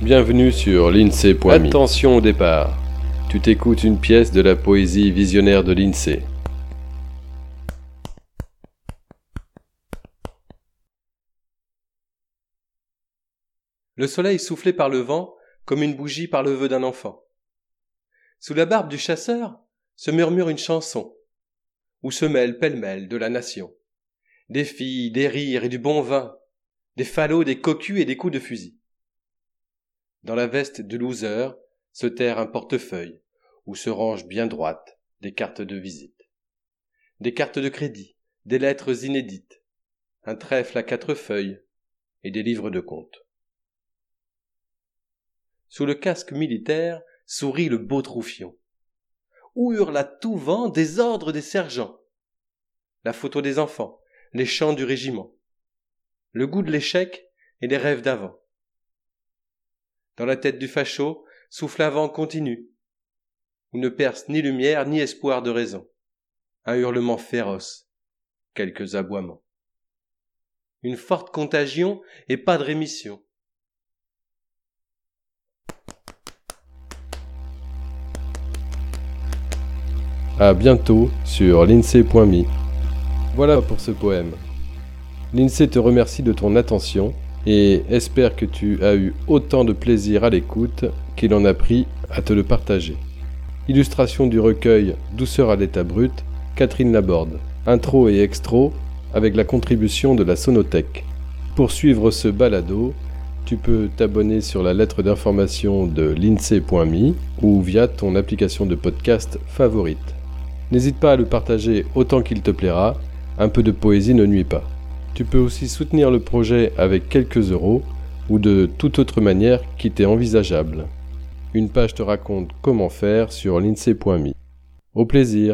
Bienvenue sur l'INSEE.me. Attention au départ. Tu t'écoutes une pièce de la poésie visionnaire de l'INSEE. Le soleil soufflé par le vent comme une bougie par le vœu d'un enfant. Sous la barbe du chasseur se murmure une chanson, où se mêle pêle-mêle de la nation. Des filles, des rires et du bon vin, des falots, des cocus et des coups de fusil. Dans la veste de loser se terre un portefeuille, où se rangent bien droites des cartes de visite. Des cartes de crédit, des lettres inédites, un trèfle à quatre feuilles et des livres de comptes. Sous le casque militaire sourit le beau troufion. Où hurle à tout vent des ordres des sergents? La photo des enfants, les chants du régiment. Le goût de l'échec et les rêves d'avant. Dans la tête du facho souffle un vent continu, où ne perce ni lumière ni espoir de raison. Un hurlement féroce, quelques aboiements. Une forte contagion et pas de rémission. À bientôt sur l'INSEE.me. Voilà pour ce poème. L'INSEE te remercie de ton attention et espère que tu as eu autant de plaisir à l'écoute qu'il en a pris à te le partager. Illustration du recueil Douceur à l'état brut, Catherine Laborde. Intro et extro avec la contribution de la Sonothèque. Pour suivre ce balado, tu peux t'abonner sur la lettre d'information de l'INSEE.me ou via ton application de podcast favorite. N'hésite pas à le partager autant qu'il te plaira, un peu de poésie ne nuit pas. Tu peux aussi soutenir le projet avec quelques euros ou de toute autre manière qui t'est envisageable. Une page te raconte comment faire sur l'INSEE.me. Au plaisir